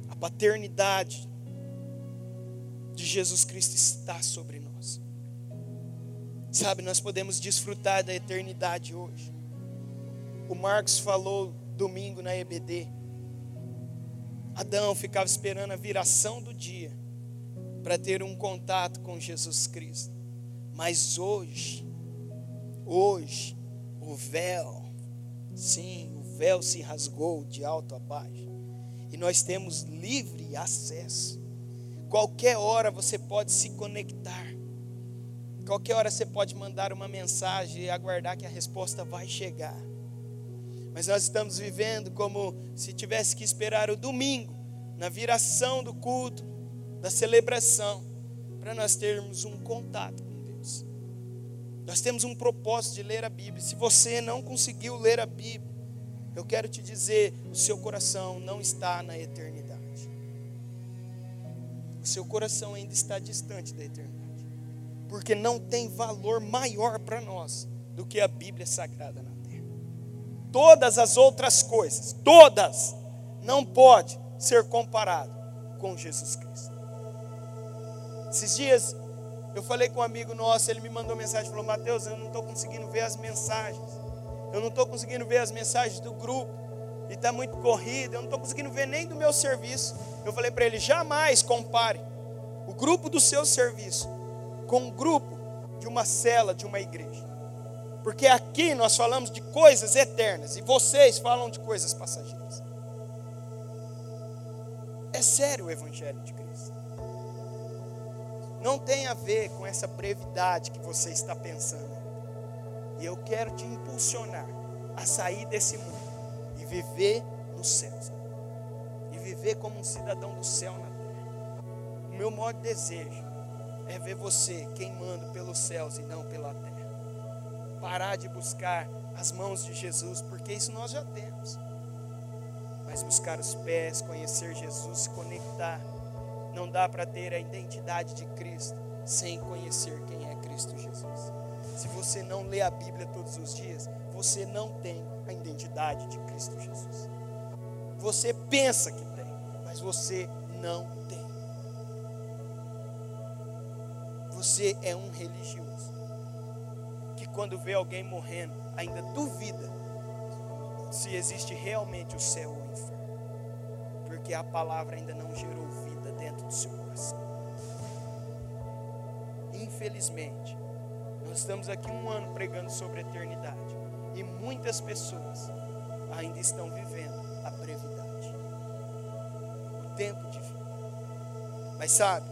A paternidade de Jesus Cristo está sobre nós. Sabe, nós podemos desfrutar da eternidade hoje. O Marcos falou domingo na EBD. Adão ficava esperando a viração do dia para ter um contato com Jesus Cristo. Mas hoje, hoje, o véu, sim, o véu se rasgou de alto a baixo. E nós temos livre acesso. Qualquer hora você pode se conectar. Qualquer hora você pode mandar uma mensagem e aguardar que a resposta vai chegar. Mas nós estamos vivendo como se tivesse que esperar o domingo, na viração do culto, da celebração, para nós termos um contato com Deus. Nós temos um propósito de ler a Bíblia. Se você não conseguiu ler a Bíblia, eu quero te dizer: o seu coração não está na eternidade. O seu coração ainda está distante da eternidade. Porque não tem valor maior para nós do que a Bíblia sagrada na terra. Todas as outras coisas, todas, não pode ser comparado com Jesus Cristo. Esses dias eu falei com um amigo nosso, ele me mandou mensagem, falou: Mateus, eu não estou conseguindo ver as mensagens. Eu não estou conseguindo ver as mensagens do grupo. E está muito corrido. Eu não estou conseguindo ver nem do meu serviço. Eu falei para ele: jamais compare o grupo do seu serviço com o grupo de uma cela de uma igreja. Porque aqui nós falamos de coisas eternas e vocês falam de coisas passageiras. É sério o Evangelho de Cristo. Não tem a ver com essa brevidade que você está pensando. E eu quero te impulsionar a sair desse mundo e viver nos céus. E viver como um cidadão do céu na terra. O meu maior desejo é ver você queimando pelos céus e não pela terra. Parar de buscar as mãos de Jesus, porque isso nós já temos. Mas buscar os pés, conhecer Jesus, se conectar. Não dá para ter a identidade de Cristo sem conhecer quem é Cristo Jesus. Se você não lê a Bíblia todos os dias, você não tem a identidade de Cristo Jesus. Você pensa que tem, mas você não tem. Você é um religioso que quando vê alguém morrendo, ainda duvida se existe realmente o céu ou o inferno. Porque a palavra ainda não gerou vida dentro do seu coração. Infelizmente, nós estamos aqui um ano pregando sobre a eternidade. E muitas pessoas ainda estão vivendo a brevidade. O tempo de vida. Mas sabe,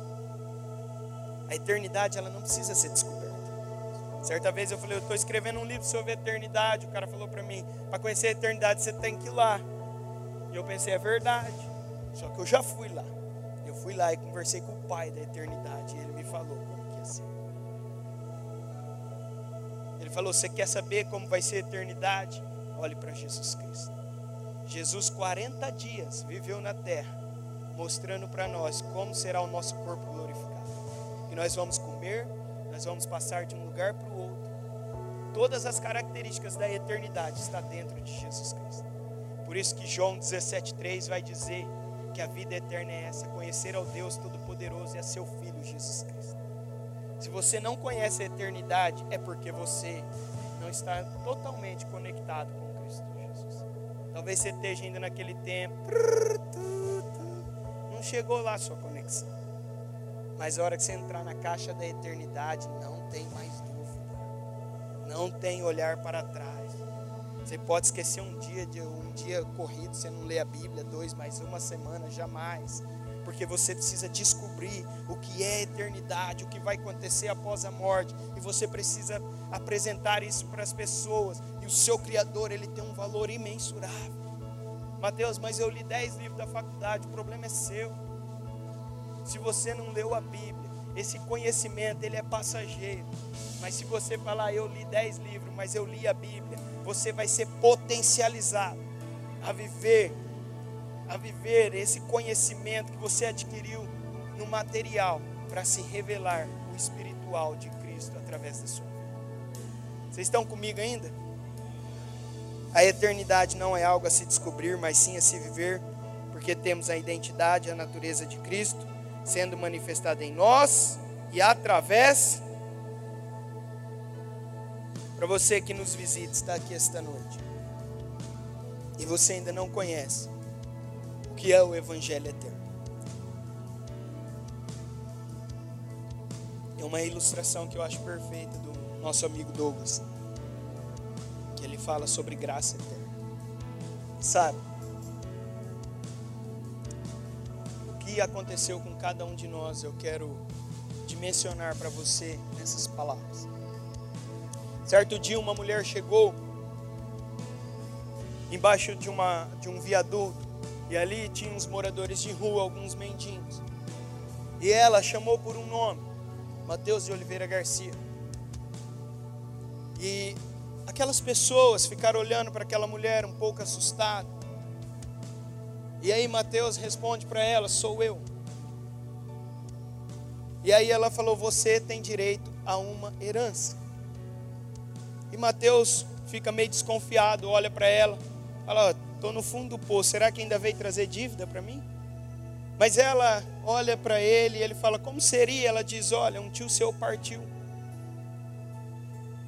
a eternidade ela não precisa ser descoberta. Certa vez eu falei, eu estou escrevendo um livro sobre a eternidade. O cara falou para mim, para conhecer a eternidade você tem que ir lá. E eu pensei, é verdade. Só que eu já fui lá. Eu fui lá e conversei com o pai da eternidade. E ele me falou como que ia ser. Ele falou: Você quer saber como vai ser a eternidade? Olhe para Jesus Cristo. Jesus, 40 dias, viveu na terra, mostrando para nós como será o nosso corpo glorificado. E nós vamos comer, nós vamos passar de um lugar para o outro. Todas as características da eternidade está dentro de Jesus Cristo. Por isso que João 17,3 vai dizer que a vida eterna é essa: conhecer ao Deus Todo-Poderoso e a seu Filho Jesus Cristo. Se você não conhece a eternidade, é porque você não está totalmente conectado com Cristo Jesus. Talvez você esteja ainda naquele tempo, não chegou lá a sua conexão. Mas a hora que você entrar na caixa da eternidade, não tem mais dúvida. Não tem olhar para trás. Você pode esquecer um dia de um dia corrido, você não lê a Bíblia, dois mais uma semana, jamais porque você precisa descobrir o que é eternidade, o que vai acontecer após a morte, e você precisa apresentar isso para as pessoas. E o seu Criador, ele tem um valor imensurável. Mateus, mas eu li 10 livros da faculdade, o problema é seu. Se você não leu a Bíblia, esse conhecimento ele é passageiro. Mas se você falar, eu li 10 livros, mas eu li a Bíblia, você vai ser potencializado a viver a viver esse conhecimento que você adquiriu no material para se revelar o espiritual de Cristo através da sua vida. Vocês estão comigo ainda? A eternidade não é algo a se descobrir, mas sim a se viver, porque temos a identidade, a natureza de Cristo sendo manifestada em nós e através para você que nos visita, está aqui esta noite. E você ainda não conhece que é o Evangelho eterno. É uma ilustração que eu acho perfeita do nosso amigo Douglas, que ele fala sobre graça eterna. Sabe? Que aconteceu com cada um de nós, eu quero dimensionar para você nessas palavras. Certo dia, uma mulher chegou embaixo de, uma, de um viaduto e ali tinha uns moradores de rua, alguns mendigos. E ela chamou por um nome, Mateus de Oliveira Garcia. E aquelas pessoas ficaram olhando para aquela mulher um pouco assustada. E aí Mateus responde para ela: Sou eu. E aí ela falou: Você tem direito a uma herança. E Mateus fica meio desconfiado, olha para ela, fala: Estou no fundo do poço, será que ainda veio trazer dívida para mim? Mas ela olha para ele e ele fala: Como seria? Ela diz: Olha, um tio seu partiu.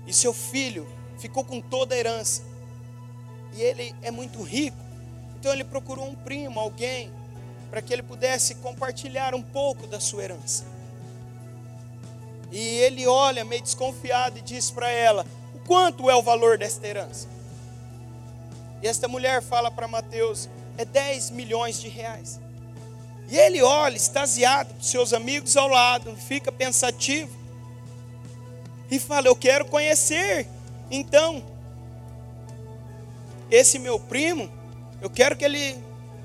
E seu filho ficou com toda a herança. E ele é muito rico. Então ele procurou um primo, alguém, para que ele pudesse compartilhar um pouco da sua herança. E ele olha meio desconfiado e diz para ela: O quanto é o valor desta herança? E esta mulher fala para Mateus: é 10 milhões de reais. E ele olha, extasiado, para seus amigos ao lado, fica pensativo. E fala: Eu quero conhecer. Então, esse meu primo, eu quero que ele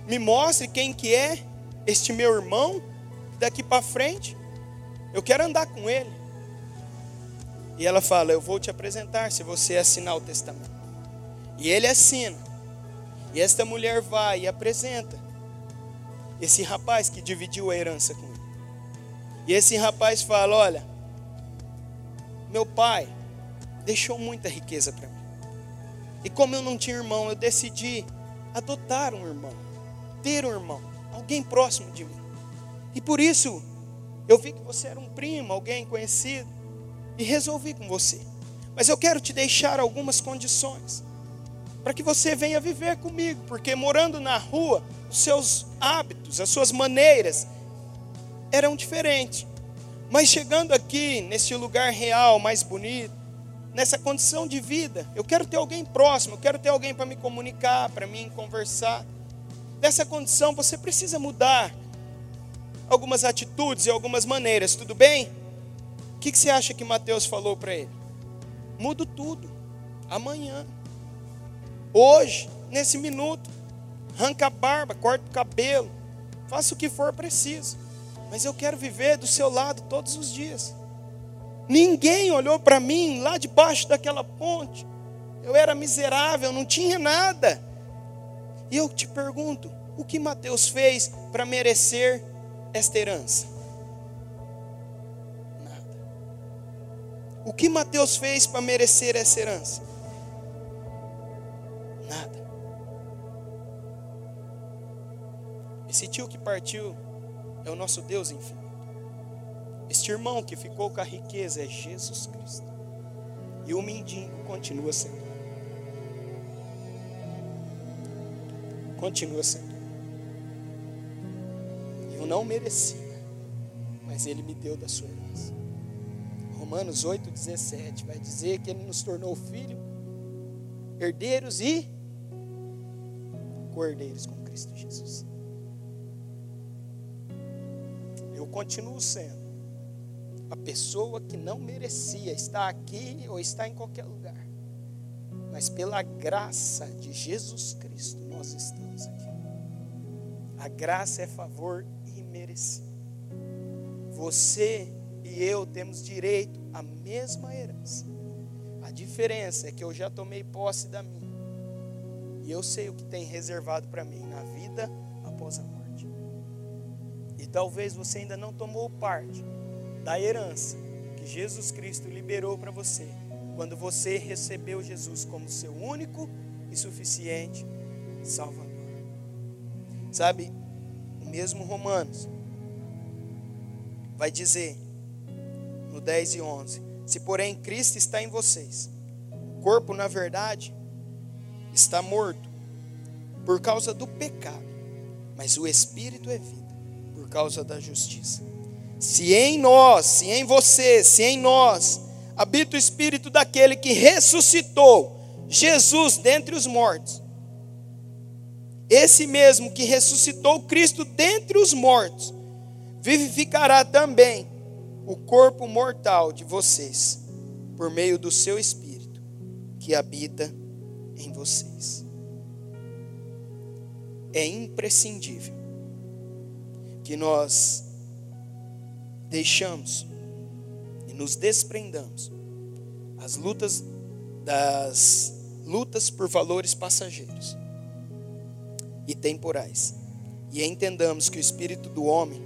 me mostre quem que é este meu irmão, daqui para frente. Eu quero andar com ele. E ela fala: Eu vou te apresentar se você assinar o testamento. E ele assina. E esta mulher vai e apresenta esse rapaz que dividiu a herança com ele. E esse rapaz fala: Olha, meu pai deixou muita riqueza para mim. E como eu não tinha irmão, eu decidi adotar um irmão, ter um irmão, alguém próximo de mim. E por isso eu vi que você era um primo, alguém conhecido, e resolvi com você. Mas eu quero te deixar algumas condições para que você venha viver comigo, porque morando na rua, os seus hábitos, as suas maneiras eram diferentes. Mas chegando aqui, nesse lugar real, mais bonito, nessa condição de vida, eu quero ter alguém próximo, eu quero ter alguém para me comunicar, para mim conversar. Nessa condição, você precisa mudar algumas atitudes e algumas maneiras, tudo bem? O que, que você acha que Mateus falou para ele? Mudo tudo, amanhã. Hoje, nesse minuto, arranca a barba, corta o cabelo, faça o que for preciso. Mas eu quero viver do seu lado todos os dias. Ninguém olhou para mim lá debaixo daquela ponte. Eu era miserável, não tinha nada. E eu te pergunto, o que Mateus fez para merecer esta herança? Nada. O que Mateus fez para merecer essa herança? Nada. Esse tio que partiu é o nosso Deus infinito. Este irmão que ficou com a riqueza é Jesus Cristo. E o mendigo continua sendo. Continua sendo. Eu não merecia, mas Ele me deu da sua herança. Romanos 8,17 vai dizer que Ele nos tornou filho, herdeiros e cordeiros com Cristo Jesus. Eu continuo sendo a pessoa que não merecia estar aqui ou estar em qualquer lugar. Mas pela graça de Jesus Cristo nós estamos aqui. A graça é favor imerecido. Você e eu temos direito à mesma herança. A diferença é que eu já tomei posse da minha. E eu sei o que tem reservado para mim na vida após a morte. E talvez você ainda não tomou parte da herança que Jesus Cristo liberou para você quando você recebeu Jesus como seu único e suficiente Salvador. Sabe, o mesmo Romanos vai dizer no 10 e 11: Se porém Cristo está em vocês, o corpo, na verdade, está morto por causa do pecado, mas o espírito é vida, por causa da justiça. Se em nós, se em você, se em nós habita o espírito daquele que ressuscitou Jesus dentre os mortos, esse mesmo que ressuscitou Cristo dentre os mortos, vivificará também o corpo mortal de vocês, por meio do seu espírito que habita em vocês. É imprescindível que nós deixamos e nos desprendamos as lutas das lutas por valores passageiros e temporais. E entendamos que o espírito do homem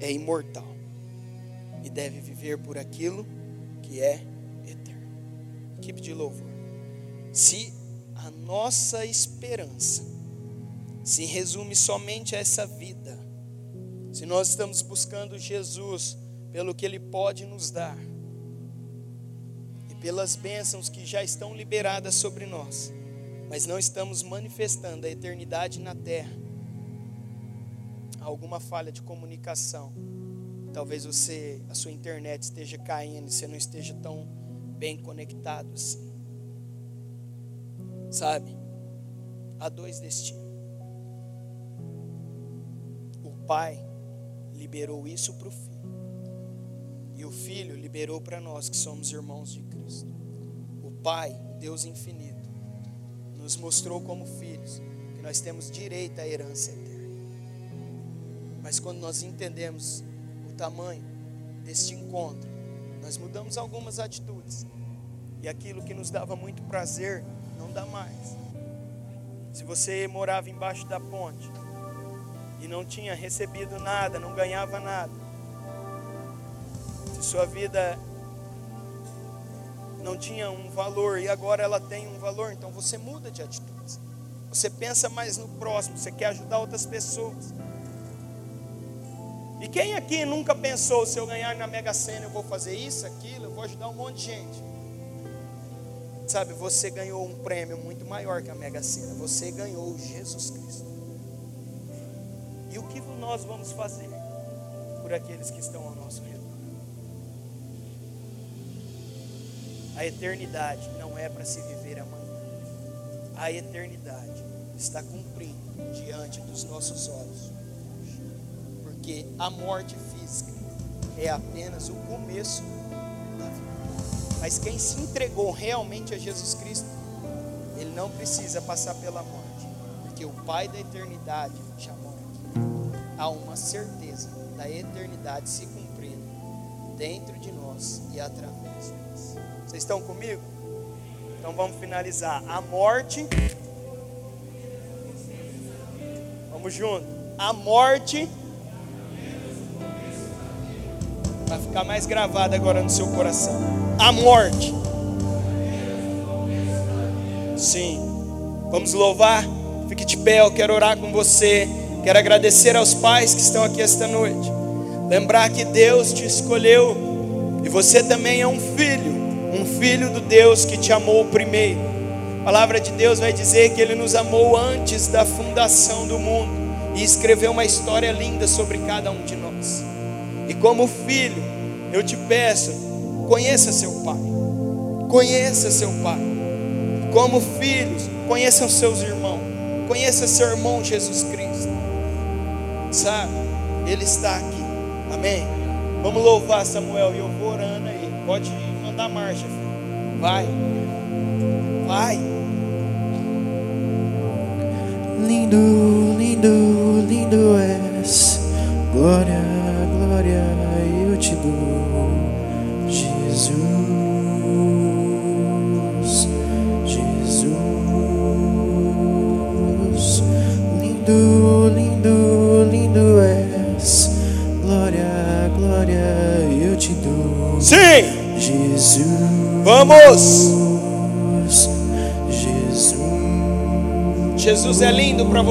é imortal e deve viver por aquilo que é eterno. Equipe de louvor. Se a nossa esperança se resume somente a essa vida, se nós estamos buscando Jesus pelo que Ele pode nos dar e pelas bênçãos que já estão liberadas sobre nós, mas não estamos manifestando a eternidade na terra, há alguma falha de comunicação. Talvez você, a sua internet esteja caindo, você não esteja tão bem conectado assim. Sabe? Há dois destinos. O pai liberou isso para o filho. E o filho liberou para nós que somos irmãos de Cristo. O pai, Deus infinito, nos mostrou como filhos que nós temos direito à herança eterna. Mas quando nós entendemos o tamanho deste encontro, nós mudamos algumas atitudes. E aquilo que nos dava muito prazer não dá mais. Se você morava embaixo da ponte e não tinha recebido nada, não ganhava nada, se sua vida não tinha um valor e agora ela tem um valor, então você muda de atitudes. Você pensa mais no próximo, você quer ajudar outras pessoas. E quem aqui nunca pensou, se eu ganhar na Mega Sena, eu vou fazer isso, aquilo, eu vou ajudar um monte de gente? Sabe, você ganhou um prêmio muito maior que a Mega Sena. Você ganhou Jesus Cristo. E o que nós vamos fazer por aqueles que estão ao nosso redor? A eternidade não é para se viver amanhã. A eternidade está cumprindo diante dos nossos olhos. Porque a morte física é apenas o começo da vida. Mas quem se entregou realmente a Jesus Cristo, ele não precisa passar pela morte, porque o Pai da eternidade chamou. Há uma certeza da eternidade se cumprindo dentro de nós e através de nós. Vocês estão comigo? Então vamos finalizar. A morte. Vamos junto. A morte. Vai ficar mais gravada agora no seu coração. A morte. Sim. Vamos louvar. Fique de pé, eu quero orar com você. Quero agradecer aos pais que estão aqui esta noite. Lembrar que Deus te escolheu e você também é um filho um filho do Deus que te amou primeiro. A palavra de Deus vai dizer que ele nos amou antes da fundação do mundo e escreveu uma história linda sobre cada um de nós. E como filho, eu te peço, conheça seu pai. Conheça seu pai. Como filhos, conheçam seus irmãos. Conheça seu irmão Jesus Cristo. Sabe? Ele está aqui. Amém. Vamos louvar Samuel e eu vou orando aí. Pode da marcha, filho. Vai. Vai. Lindo, lindo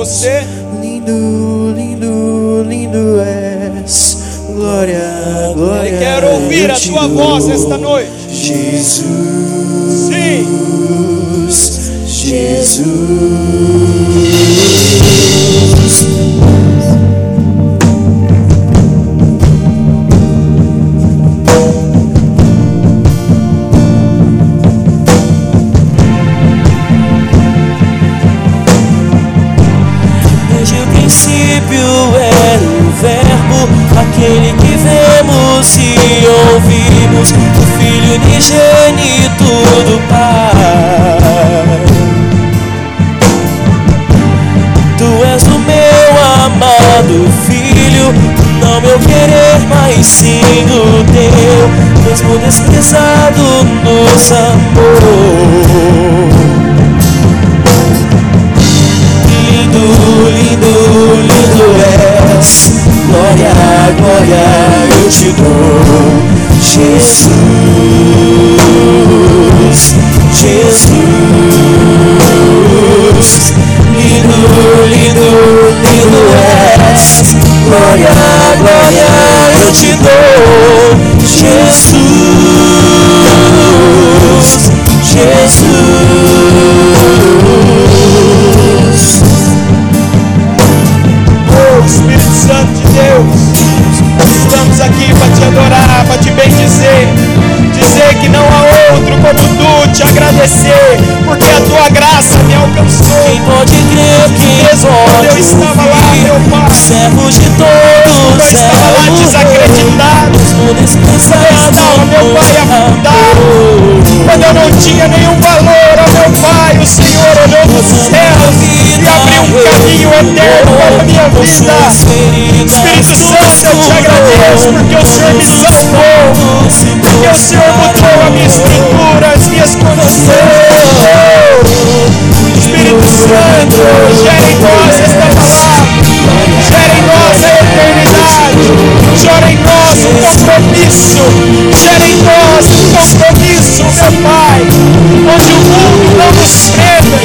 você. Lindo, lindo, lindo és. Glória, glória. Eu quero ouvir a tua voz esta noite. Desprezado nos amou. Lindo, lindo, lindo és. Glória, glória eu te dou, Jesus, Jesus. Lindo, lindo, lindo és. Glória eterno para a minha vida. Espírito Santo, eu te agradeço porque o Senhor me salvou, porque o Senhor mudou a minha estrutura, as minhas condições. Espírito Santo, gera em nós esta palavra, gera em nós gera em nós o compromisso, gera em nós o compromisso, meu Pai, onde o mundo não nos prenda,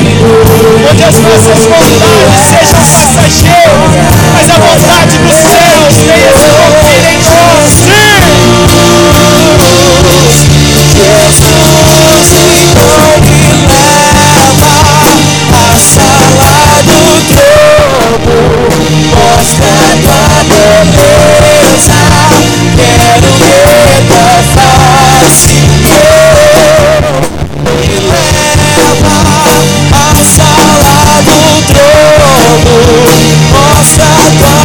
onde as nossas vontades sejam passageiras, mas a vontade nossa dor.